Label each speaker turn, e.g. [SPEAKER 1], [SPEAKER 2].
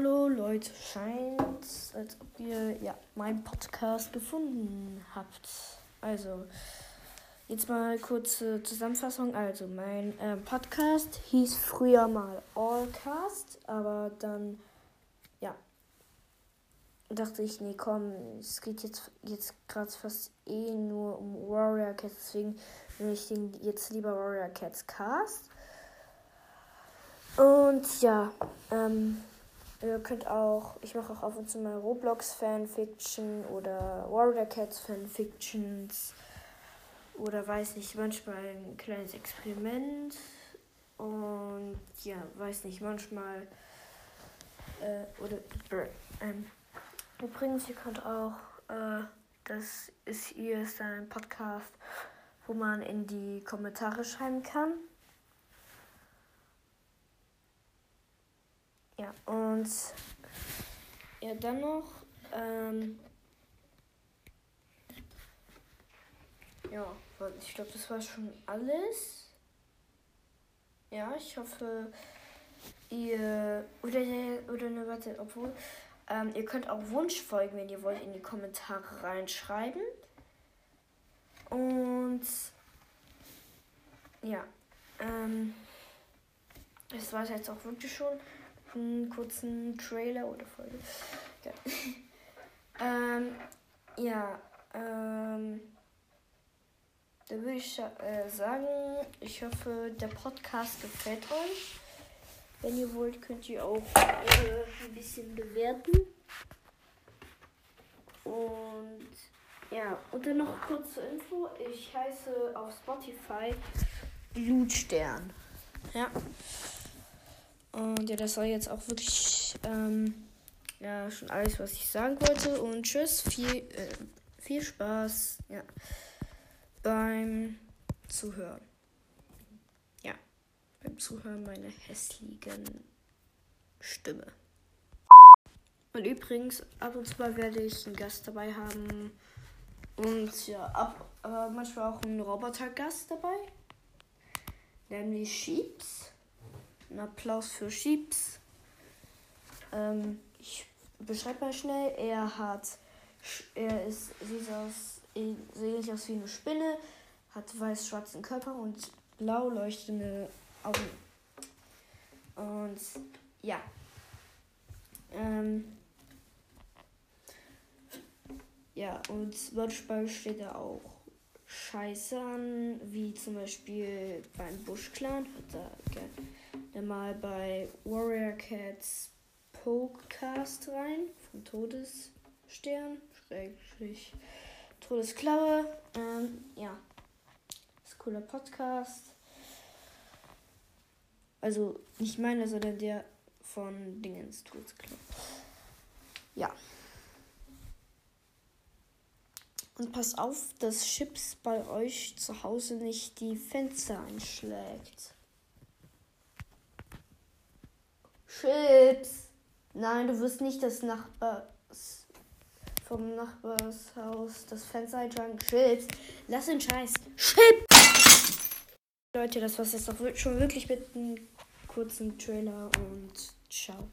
[SPEAKER 1] Hallo Leute, scheint, als ob ihr ja meinen Podcast gefunden habt. Also, jetzt mal kurze Zusammenfassung. Also, mein äh, Podcast hieß früher mal Allcast, aber dann, ja, dachte ich, nee, komm, es geht jetzt, jetzt gerade fast eh nur um Warrior Cats, deswegen nenne ich den jetzt lieber Warrior Cats Cast. Und ja, ähm, Ihr könnt auch, ich mache auch auf und zu mal Roblox Fanfiction oder Warrior Cats Fanfictions oder weiß nicht, manchmal ein kleines Experiment und ja, weiß nicht, manchmal äh, oder ähm, übrigens, ihr könnt auch, äh, das ist hier ist ein Podcast, wo man in die Kommentare schreiben kann. Ja, und ja, dann noch, ähm, ja, ich glaube, das war schon alles. Ja, ich hoffe, ihr, oder, oder ne, warte, obwohl, ähm, ihr könnt auch Wunschfolgen, wenn ihr wollt, in die Kommentare reinschreiben. Und, ja, ähm, das war es jetzt auch wirklich schon einen kurzen Trailer oder Folge. Ja, ähm, ja ähm, da würde ich äh, sagen, ich hoffe, der Podcast gefällt euch. Wenn ihr wollt, könnt ihr auch äh, ein bisschen bewerten. Und ja, und dann noch kurz zur Info. Ich heiße auf Spotify Blutstern. Ja. Und ja, das war jetzt auch wirklich ähm, ja, schon alles, was ich sagen wollte. Und tschüss, viel, äh, viel Spaß ja, beim Zuhören. Ja, beim Zuhören meiner hässlichen Stimme. Und übrigens, ab und zu mal werde ich einen Gast dabei haben. Und ja, ab, aber manchmal auch einen Roboter-Gast dabei. Nämlich Sheeps. Ein Applaus für Sheeps. Ähm, ich beschreibe mal schnell. Er hat, er ist, sieht aus, sieht aus wie eine Spinne, hat weiß-schwarzen Körper und blau leuchtende Augen. Und ja. Ähm, ja, und manchmal steht er auch Scheiße an, wie zum Beispiel beim Bush Clan. Hat er dann mal bei Warrior Cats Podcast rein von Todesstern, Schrägstrich Todesklaue. Ähm, ja, ist ein cooler Podcast. Also nicht meiner, sondern der von Dingens Todesklaue. Ja. Und pass auf, dass Chips bei euch zu Hause nicht die Fenster einschlägt. Chips. Nein, du wirst nicht das Nachbars vom Nachbarshaus das Fenster einschlagen. Chips. Lass den Scheiß. Chips. Leute, das war's jetzt auch schon wirklich mit einem kurzen Trailer und ciao.